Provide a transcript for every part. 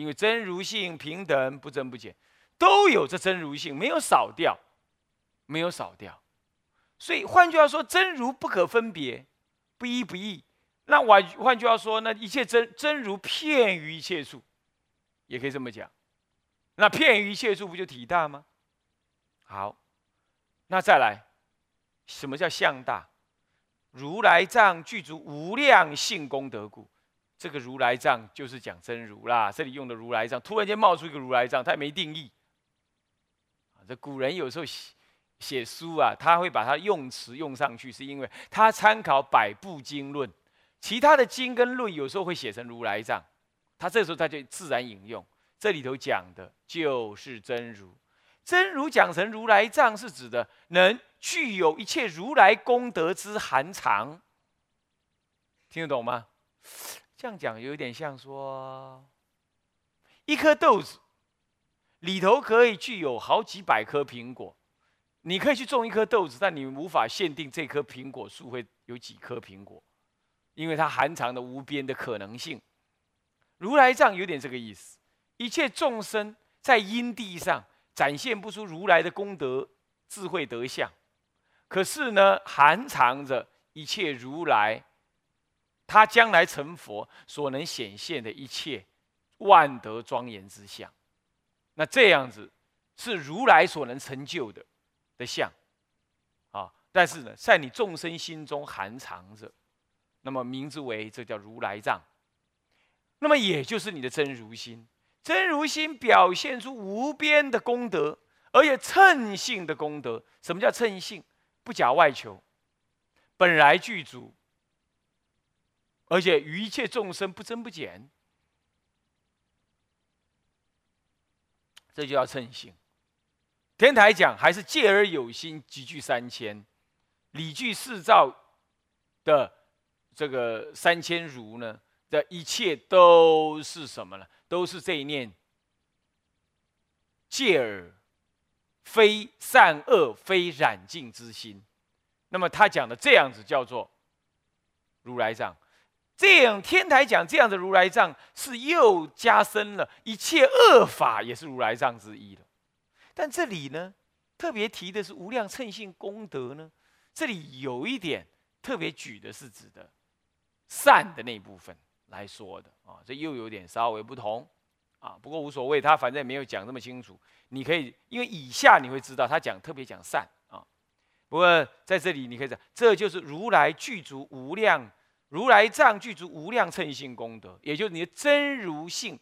因为真如性平等不增不减，都有这真如性，没有少掉，没有少掉。所以换句话说，真如不可分别，不一不异。那我换句话说，那一切真真如遍于一切处，也可以这么讲。那遍于一切处不就体大吗？好，那再来，什么叫相大？如来藏具足无量性功德故。这个如来藏就是讲真如啦。这里用的如来藏，突然间冒出一个如来藏，他也没定义。这古人有时候写写书啊，他会把它用词用上去，是因为他参考百部经论，其他的经跟论有时候会写成如来藏，他这时候他就自然引用。这里头讲的就是真如，真如讲成如来藏，是指的能具有一切如来功德之含藏。听得懂吗？这样讲有点像说，一颗豆子里头可以具有好几百颗苹果，你可以去种一颗豆子，但你无法限定这棵苹果树会有几颗苹果，因为它含藏的无边的可能性。如来藏有点这个意思，一切众生在因地上展现不出如来的功德、智慧德相，可是呢，含藏着一切如来。他将来成佛所能显现的一切万德庄严之相，那这样子是如来所能成就的的相啊。但是呢，在你众生心中含藏着，那么名字为这叫如来藏。那么也就是你的真如心，真如心表现出无边的功德，而且称性的功德。什么叫称性？不假外求，本来具足。而且与一切众生不增不减，这就叫称性。天台讲还是戒而有心，集聚三千，理具四照的这个三千如呢？这一切都是什么呢？都是这一念戒而非善恶非染净之心。那么他讲的这样子叫做如来藏。这样天台讲这样的如来藏，是又加深了一切恶法也是如来藏之一了。但这里呢，特别提的是无量称性功德呢，这里有一点特别举的是指的善的那一部分来说的啊，这又有点稍微不同啊。不过无所谓，他反正也没有讲那么清楚。你可以因为以下你会知道，他讲特别讲善啊。不过在这里你可以讲，这就是如来具足无量。如来藏具足无量称性功德，也就是你的真如性、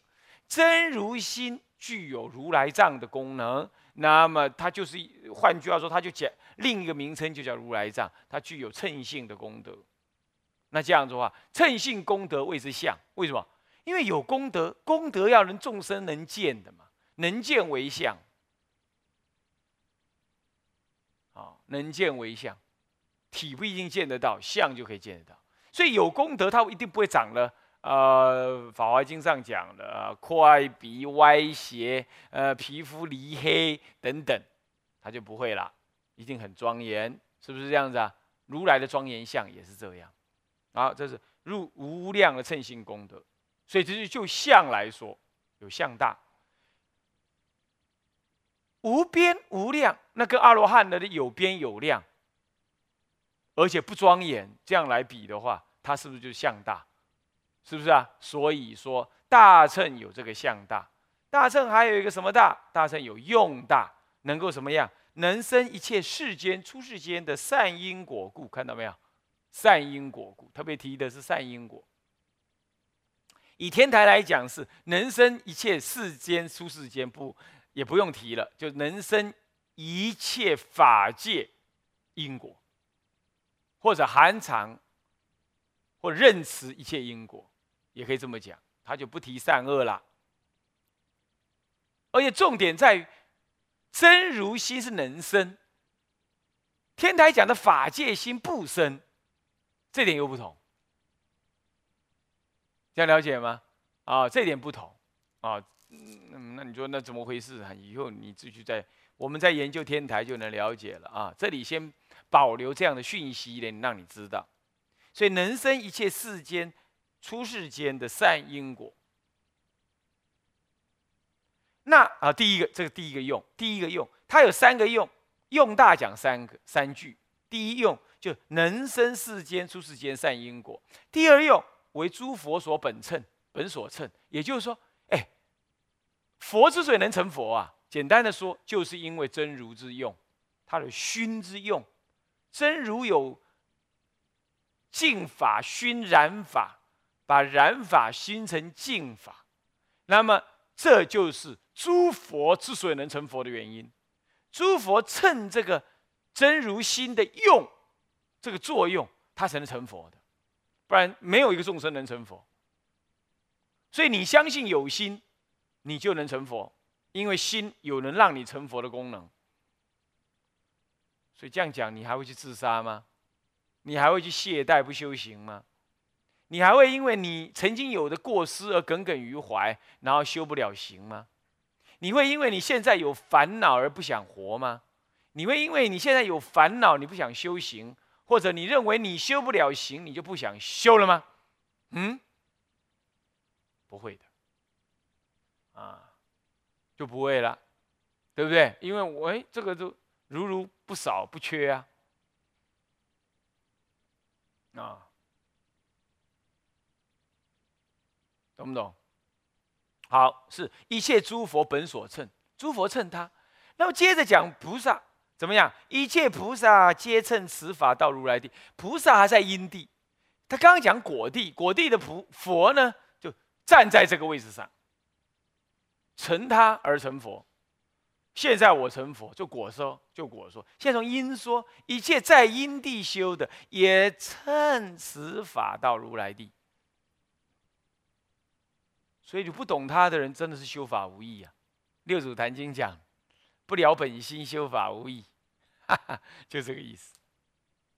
真如心具有如来藏的功能。那么它就是，换句话说，它就讲另一个名称，就叫如来藏，它具有称性的功德。那这样子的话，称性功德谓之相。为什么？因为有功德，功德要人众生能见的嘛，能见为相。啊，能见为相，体不一定见得到，相就可以见得到。所以有功德，他一定不会长了。呃，《法华经》上讲的，快鼻歪斜，呃，皮肤离黑等等，他就不会了，一定很庄严，是不是这样子啊？如来的庄严相也是这样。好，这是入无量的称心功德。所以这是就相来说，有相大，无边无量，那跟阿罗汉的有边有量。而且不庄严，这样来比的话，它是不是就相大？是不是啊？所以说大乘有这个相大，大乘还有一个什么大？大乘有用大，能够什么样？能生一切世间出世间的善因果故，看到没有？善因果故，特别提的是善因果。以天台来讲，是能生一切世间出世间，不也不用提了，就能生一切法界因果。或者含藏，或认识一切因果，也可以这么讲，他就不提善恶了。而且重点在于，真如心是能生，天台讲的法界心不生，这点又不同。这样了解吗？啊，这点不同啊。那你说那怎么回事？以后你继续在我们在研究天台就能了解了啊。这里先。保留这样的讯息呢，让你知道，所以能生一切世间出世间的善因果，那啊，第一个这个第一个用，第一个用，它有三个用，用大讲三个三句。第一用就能生世间出世间善因果，第二用为诸佛所本称本所称，也就是说，哎，佛之所以能成佛啊，简单的说，就是因为真如之用，它的熏之用，真如有净法熏染法，把染法熏成净法，那么这就是诸佛之所以能成佛的原因。诸佛趁这个。真如心的用，这个作用，它才能成佛的，不然没有一个众生能成佛。所以你相信有心，你就能成佛，因为心有能让你成佛的功能。所以这样讲，你还会去自杀吗？你还会去懈怠不修行吗？你还会因为你曾经有的过失而耿耿于怀，然后修不了行吗？你会因为你现在有烦恼而不想活吗？你会因为你现在有烦恼，你不想修行，或者你认为你修不了行，你就不想修了吗？嗯，不会的，啊，就不会了，对不对？因为我哎，这个就如如不少不缺啊，啊，懂不懂？好，是一切诸佛本所称，诸佛称他，那么接着讲菩萨。怎么样？一切菩萨皆乘此法到如来地。菩萨还在因地，他刚刚讲果地，果地的菩佛呢，就站在这个位置上，成他而成佛。现在我成佛，就果说，就果说。现在从因说，一切在因地修的，也乘此法到如来地。所以，就不懂他的人，真的是修法无益啊。六祖坛经讲。不了本心，修法无益，就这个意思，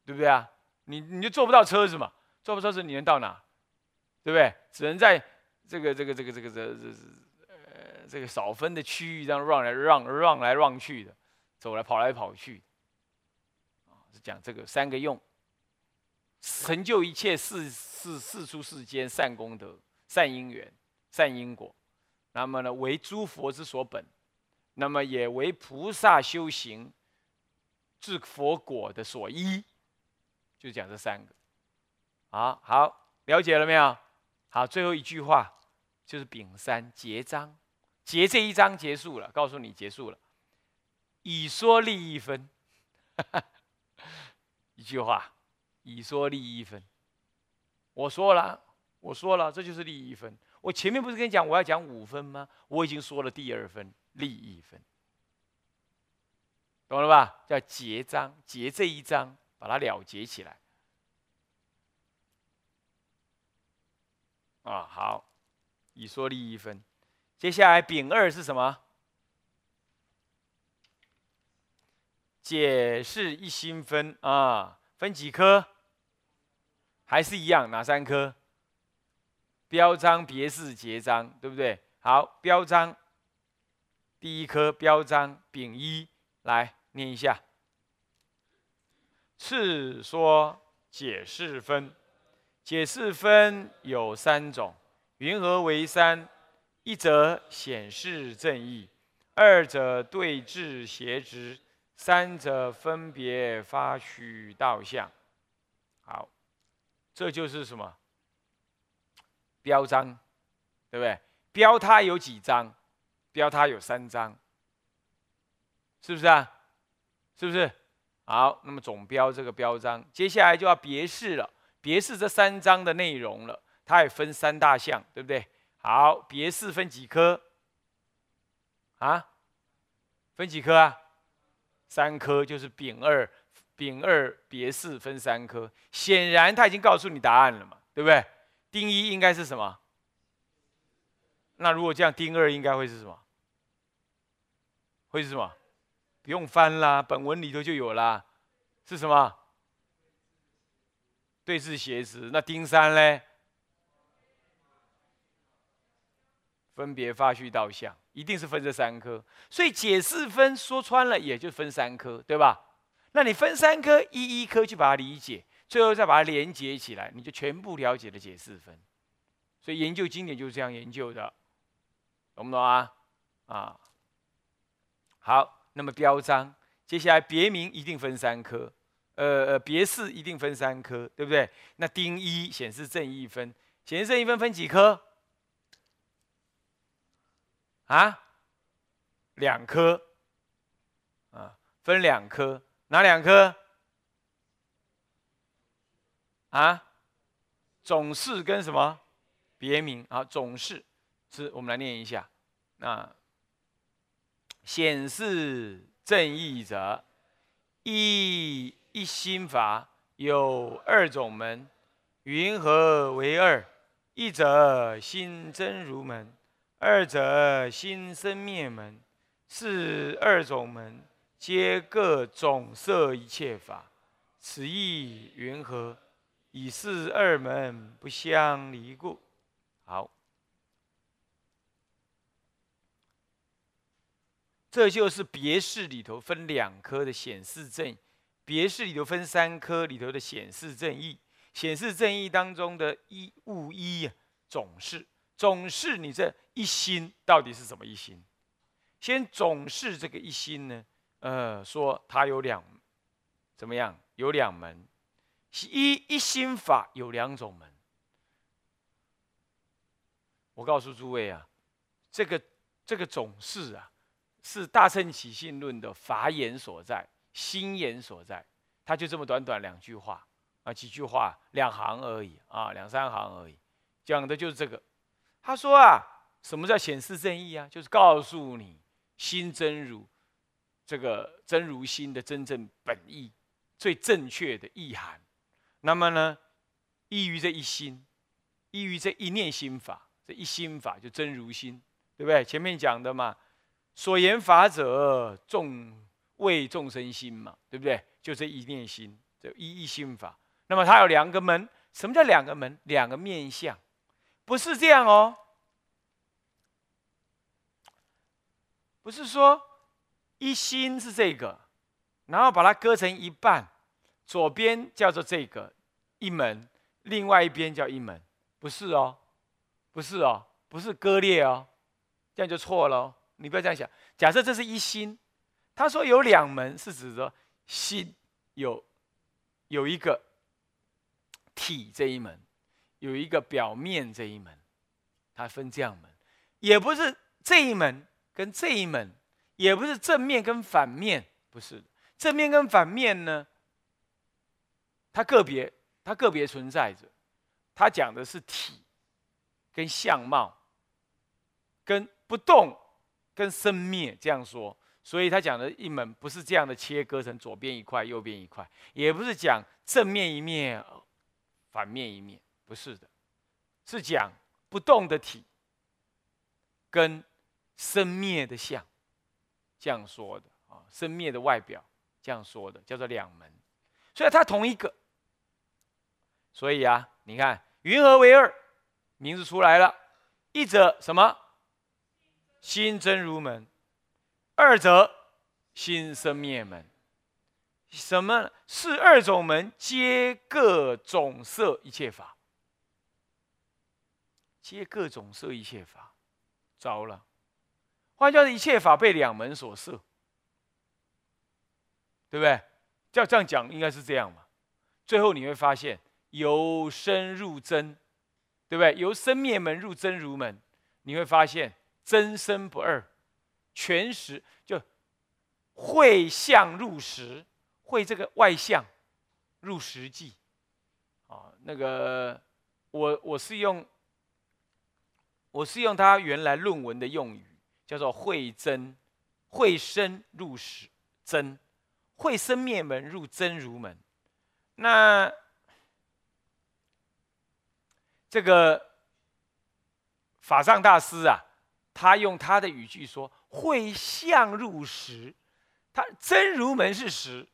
对不对啊？你你就坐不到车子嘛，坐不到车子你能到哪？对不对？只能在这个这个这个这个这这这这个少分的区域这样让来让让来让去的，走来跑来跑去，啊，是讲这个三个用，成就一切世世世出世间善功德、善因缘、善因果，那么呢，为诸佛之所本。那么也为菩萨修行至佛果的所依，就讲这三个。好好了解了没有？好，最后一句话就是丙三结章，结这一章结束了，告诉你结束了，以说利益分，一句话，以说利益分。我说了，我说了，这就是利益分。我前面不是跟你讲我要讲五分吗？我已经说了第二分。利益分，懂了吧？叫结章，结这一章，把它了结起来。啊，好，已说利益分。接下来丙二是什么？解释一心分啊，分几科？还是一样，哪三科？标章、别示、结章，对不对？好，标章。第一颗标章丙一，来念一下。次说解释分，解释分有三种，云何为三？一则显示正义，二者对峙邪执，三者分别发虚道相。好，这就是什么？标章，对不对？标它有几章？标它有三章，是不是啊？是不是？好，那么总标这个标章，接下来就要别示了。别示这三章的内容了，它也分三大项，对不对？好，别四分几颗？啊？分几颗啊？三颗，就是丙二，丙二别四分三颗。显然他已经告诉你答案了嘛，对不对？丁一应该是什么？那如果这样，丁二应该会是什么？会是什么？不用翻啦，本文里头就有啦。是什么？对治邪执。那丁三呢？分别发虚道相，一定是分这三科。所以解释分说穿了，也就分三科，对吧？那你分三科，一一科去把它理解，最后再把它连接起来，你就全部了解了解释分。所以研究经典就是这样研究的，懂不懂啊？啊。好，那么标章，接下来别名一定分三科，呃呃，别字一定分三科，对不对？那丁一显示正一分，显示正一分分几科？啊，两科，啊，分两科，哪两科？啊，总是跟什么别名啊？总是是，我们来念一下。那显示正义者，一一心法有二种门，云何为二？一者心真如门。二者心生灭门，是二种门，皆各种色一切法。此意云何？以是二门不相离故。好，这就是别式里头分两科的显示正，别式里头分三科里头的显示正义。显示正义当中的一物一总是。总是你这一心到底是什么一心？先总是这个一心呢？呃，说它有两，怎么样？有两门，一一心法有两种门。我告诉诸位啊，这个这个总是啊，是大乘起信论的法眼所在，心眼所在。它就这么短短两句话啊，几句话，两行而已啊，两三行而已，讲的就是这个。他说啊，什么叫显示正义啊？就是告诉你心真如这个真如心的真正本意，最正确的意涵。那么呢，依于这一心，依于这一念心法，这一心法就真如心，对不对？前面讲的嘛，所言法者众为众生心嘛，对不对？就这一念心，这一一心法。那么它有两个门，什么叫两个门？两个面相。不是这样哦，不是说一心是这个，然后把它割成一半，左边叫做这个一门，另外一边叫一门，不是哦，不是哦，不是割裂哦，这样就错了哦。你不要这样想。假设这是一心，他说有两门，是指着心有有一个体这一门。有一个表面这一门，它分这样门，也不是这一门跟这一门，也不是正面跟反面，不是正面跟反面呢，它个别，它个别存在着，它讲的是体跟相貌，跟不动跟生灭这样说，所以他讲的一门不是这样的切割成左边一块右边一块，也不是讲正面一面反面一面。不是的，是讲不动的体跟生灭的相这样说的啊，生灭的外表这样说的，叫做两门，所以它同一个。所以啊，你看云何为二？名字出来了，一者什么？心真如门；二者心生灭门。什么？是二种门，皆各种摄一切法。皆各种摄一切法，糟了！换句话说，一切法被两门所摄，对不对？照这样讲，应该是这样嘛。最后你会发现，由生入真，对不对？由生灭门入真如门，你会发现真生不二，全实就会相入实，会这个外相入实际。啊，那个我我是用。我是用他原来论文的用语，叫做“会真”，会生入实真，会生灭门入真如门。那这个法上大师啊，他用他的语句说：“会相入实，他真如门是实，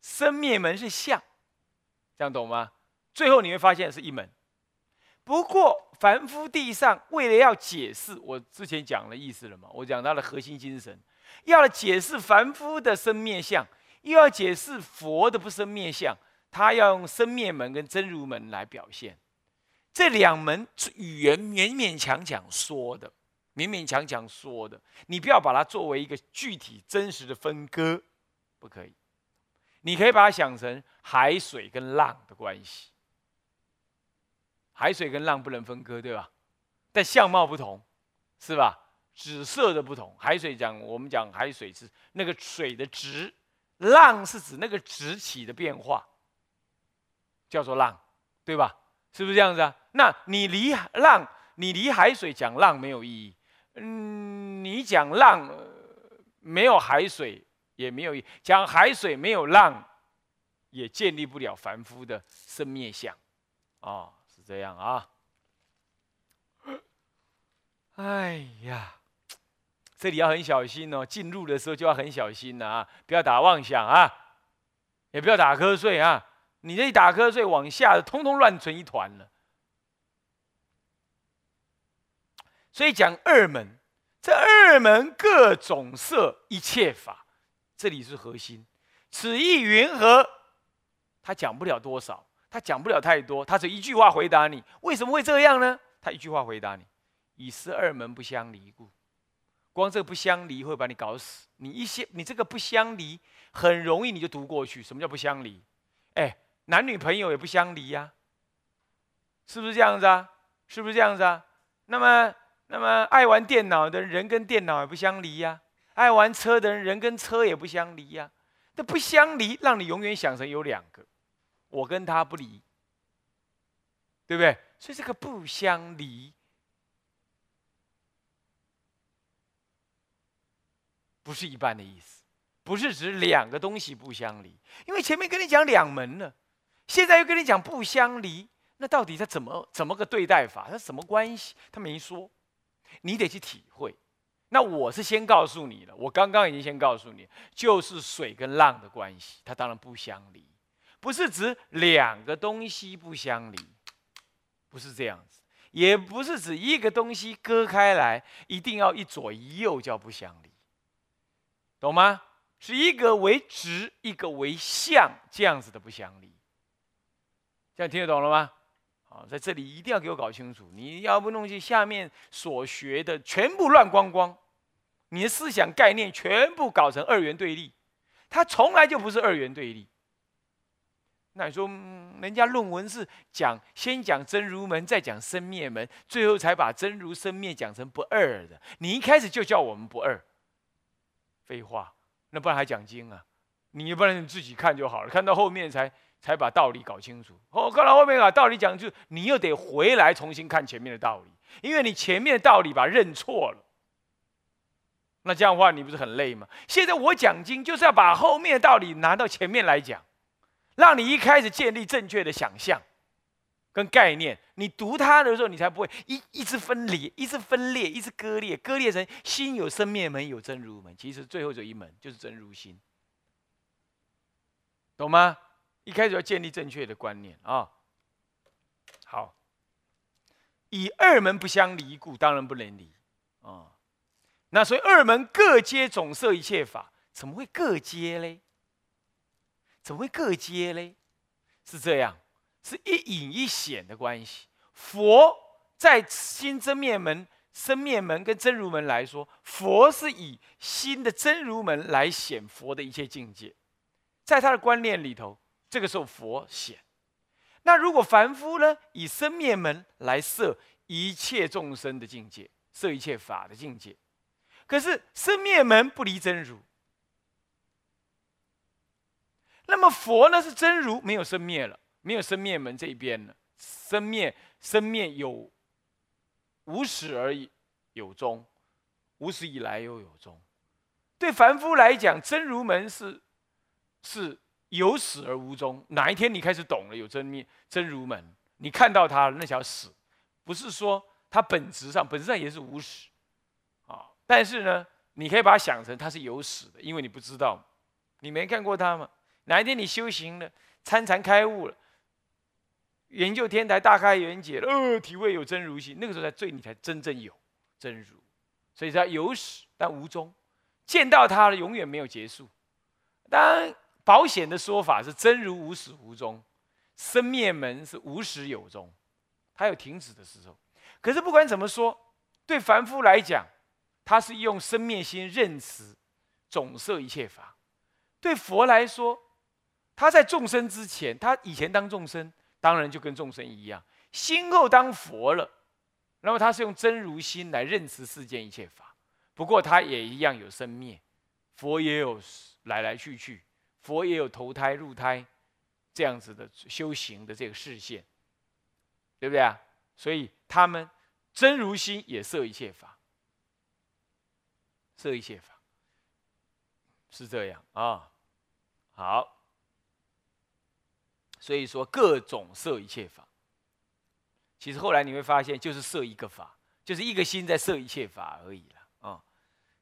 生灭门是相。”这样懂吗？最后你会发现是一门。不过。凡夫地上为了要解释，我之前讲了意思了嘛？我讲他的核心精神，要解释凡夫的生灭相，又要解释佛的不生灭相，他要用生灭门跟真如门来表现。这两门语言勉勉强强说的，勉勉强强说的，你不要把它作为一个具体真实的分割，不可以。你可以把它想成海水跟浪的关系，海水跟浪不能分割，对吧？但相貌不同，是吧？紫色的不同，海水讲我们讲海水是那个水的值，浪是指那个值起的变化，叫做浪，对吧？是不是这样子啊？那你离浪，你离海水讲浪没有意义。嗯，你讲浪没有海水也没有意义，讲海水没有浪，也建立不了凡夫的生灭相，啊，这样啊。哎呀，这里要很小心哦，进入的时候就要很小心了啊，不要打妄想啊，也不要打瞌睡啊，你这一打瞌睡往下，通通乱成一团了。所以讲二门，这二门各种色一切法，这里是核心。此意云何？他讲不了多少，他讲不了太多，他只一句话回答你：为什么会这样呢？他一句话回答你：以是二门不相离故。光这不相离会把你搞死。你一些你这个不相离，很容易你就读过去。什么叫不相离？哎，男女朋友也不相离呀，是不是这样子啊？是不是这样子啊？那么。那么爱玩电脑的人跟电脑也不相离呀，爱玩车的人人跟车也不相离呀。这不相离，让你永远想成有两个，我跟他不离，对不对？所以这个不相离，不是一般的意思，不是指两个东西不相离。因为前面跟你讲两门了，现在又跟你讲不相离，那到底他怎么怎么个对待法？他什么关系？他没说。你得去体会，那我是先告诉你了，我刚刚已经先告诉你，就是水跟浪的关系，它当然不相离，不是指两个东西不相离，不是这样子，也不是指一个东西割开来一定要一左一右叫不相离，懂吗？是一个为直，一个为相，这样子的不相离，这样听得懂了吗？啊，在这里一定要给我搞清楚，你要不弄去下面所学的全部乱光光，你的思想概念全部搞成二元对立，它从来就不是二元对立。那你说，人家论文是讲先讲真如门，再讲生灭门，最后才把真如生灭讲成不二的，你一开始就叫我们不二，废话，那不然还讲经啊？你不然你自己看就好了，看到后面才。才把道理搞清楚。哦，看到后面把道理讲，就你又得回来重新看前面的道理，因为你前面的道理把认错了。那这样的话，你不是很累吗？现在我讲经就是要把后面的道理拿到前面来讲，让你一开始建立正确的想象跟概念。你读它的时候，你才不会一一直分离，一直分裂，一直割裂，割裂成心有生灭门，有真如门。其实最后这一门就是真如心，懂吗？一开始要建立正确的观念啊！好，以二门不相离故，当然不能离啊。那所以二门各接总摄一切法，怎么会各接嘞？怎么会各接嘞？是这样，是一隐一显的关系。佛在心真灭门、生灭门跟真如门来说，佛是以心的真如门来显佛的一切境界，在他的观念里头。这个时候佛显，那如果凡夫呢，以生灭门来摄一切众生的境界，摄一切法的境界，可是生灭门不离真如。那么佛呢是真如，没有生灭了，没有生灭门这一边了，生灭生灭有无始而已，有终，无始以来又有终。对凡夫来讲，真如门是是。有始而无终，哪一天你开始懂了有真灭真如门，你看到它那条始，不是说它本质上本质上也是无始，啊，但是呢，你可以把它想成它是有始的，因为你不知道，你没看过它吗？哪一天你修行了，参禅开悟了，研究天台大开圆解了，呃，体会有真如性，那个时候才最你才真正有真如，所以它有始但无终，见到它了永远没有结束，当。保险的说法是真如无始无终，生灭门是无始有终，它有停止的时候。可是不管怎么说，对凡夫来讲，他是用生灭心认识总摄一切法；对佛来说，他在众生之前，他以前当众生，当然就跟众生一样；心后当佛了，那么他是用真如心来认识世间一切法。不过他也一样有生灭，佛也有来来去去，佛也有投胎入胎这样子的修行的这个视线，对不对啊？所以他们真如心也摄一切法，摄一切法是这样啊。好。所以说，各种设一切法，其实后来你会发现，就是设一个法，就是一个心在设一切法而已了啊。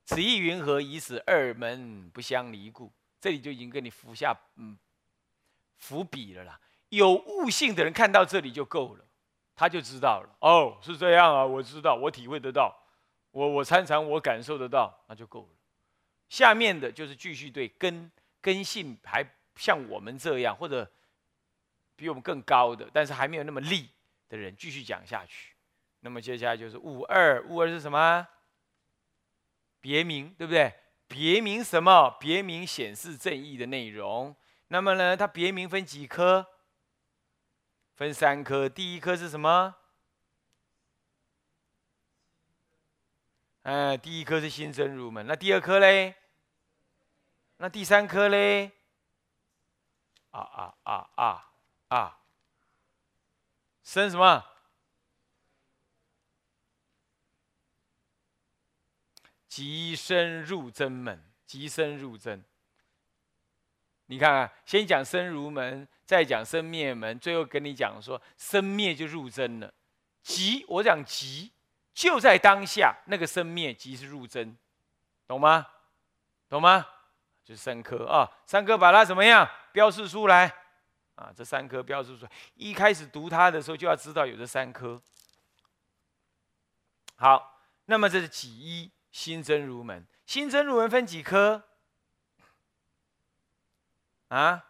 此意云何？以使二门不相离故。这里就已经跟你伏下嗯伏笔了啦。有悟性的人看到这里就够了，他就知道了。哦，是这样啊，我知道，我体会得到，我我参禅，我感受得到，那就够了。下面的就是继续对根根性还像我们这样，或者。比我们更高的，但是还没有那么利的人，继续讲下去。那么接下来就是五二，五二是什么？别名，对不对？别名什么？别名显示正义的内容。那么呢，它别名分几科？分三科。第一科是什么？嗯，第一科是新生入门。那第二科嘞？那第三科嘞？啊啊啊啊！啊，生什么？即生入真门，即生入真。你看看，先讲生如门，再讲生灭门，最后跟你讲说生灭就入真了。即我讲即，就在当下，那个生灭即是入真，懂吗？懂吗？就是三科啊，三科把它怎么样标示出来？啊，这三颗标示出来，一开始读它的时候就要知道有这三颗。好，那么这是几一新真如门？新真如门分几颗？啊？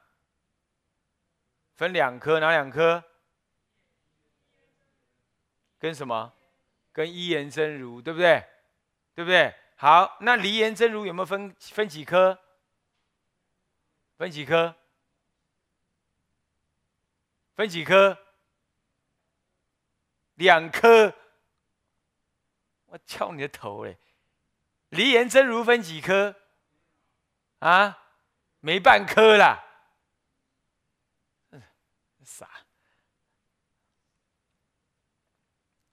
分两颗，哪两颗？跟什么？跟一言真如，对不对？对不对？好，那离言真如有没有分分几颗？分几颗？分几颗？两颗。我敲你的头嘞！离言真如分几颗？啊，没半颗啦。傻。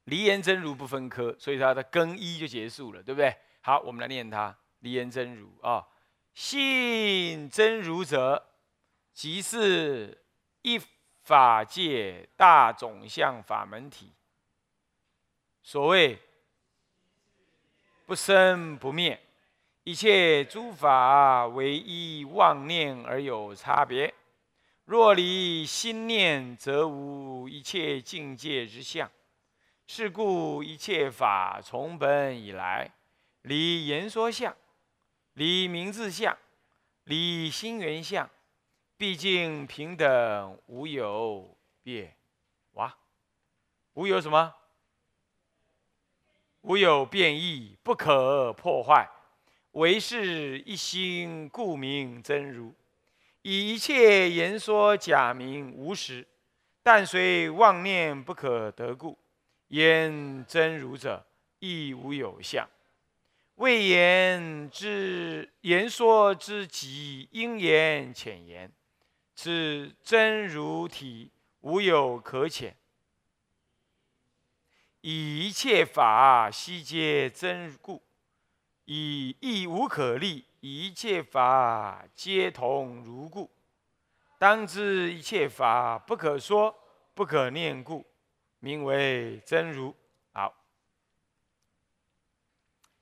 离言真如不分科，所以它的更一就结束了，对不对？好，我们来念它。离言真如啊，信真如者，即是一。法界大总相法门体，所谓不生不灭，一切诸法唯一妄念而有差别。若离心念，则无一切境界之相。是故一切法从本以来，离言说相，离名字相，离心缘相。毕竟平等无有变，哇，无有什么？无有变异，不可破坏，唯是一心，故名真如。以一切言说假名无实，但随妄念不可得故，言真如者亦无有相。未言之言说之极，应言浅言。此真如体无有可遣，以一切法悉皆真故，以亦无可立，一切法皆同如故。当知一切法不可说，不可念故，名为真如。好，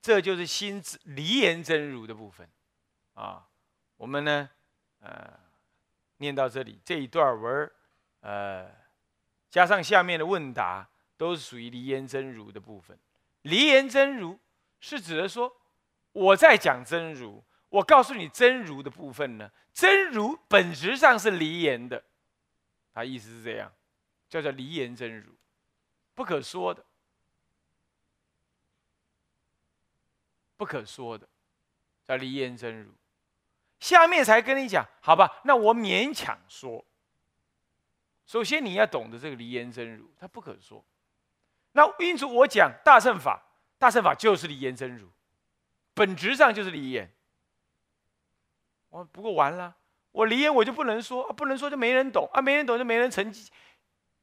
这就是心智离言真如的部分啊。我们呢，呃。念到这里，这一段文呃，加上下面的问答，都是属于离言真如的部分。离言真如是指的说，我在讲真如，我告诉你真如的部分呢，真如本质上是离言的，他意思是这样，叫做离言真如，不可说的，不可说的，叫离言真如。下面才跟你讲，好吧？那我勉强说。首先你要懂得这个离言真如，它不可说。那因此我讲大乘法，大乘法就是离言真如，本质上就是离言。我不过完了，我离言我就不能说，不能说就没人懂啊，没人懂就没人成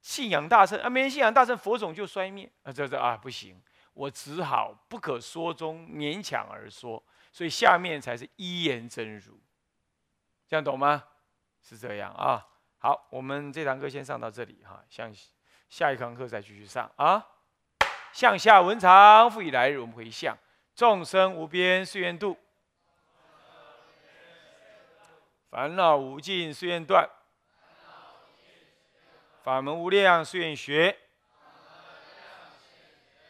信仰大乘啊，没人信仰大乘，佛种就衰灭啊，这这啊不行，我只好不可说中勉强而说，所以下面才是一言真如，这样懂吗？是这样啊。好，我们这堂课先上到这里哈，向下一堂课再继续上啊。向下文长，复以来日，我们回向众生无边誓愿度，烦恼无尽誓愿断，法门无量誓愿学，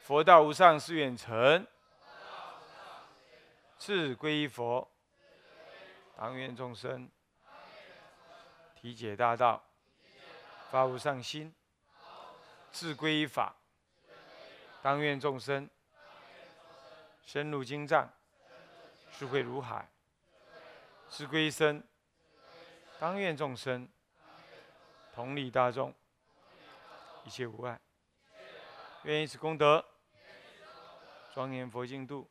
佛道无上誓愿成，自归依佛，当愿众生体解大道，发无上心，自归依法。当愿众生深入经藏，智慧如海；智归身。当愿众生同理大众，一切无碍。愿以此功德，庄严佛净土，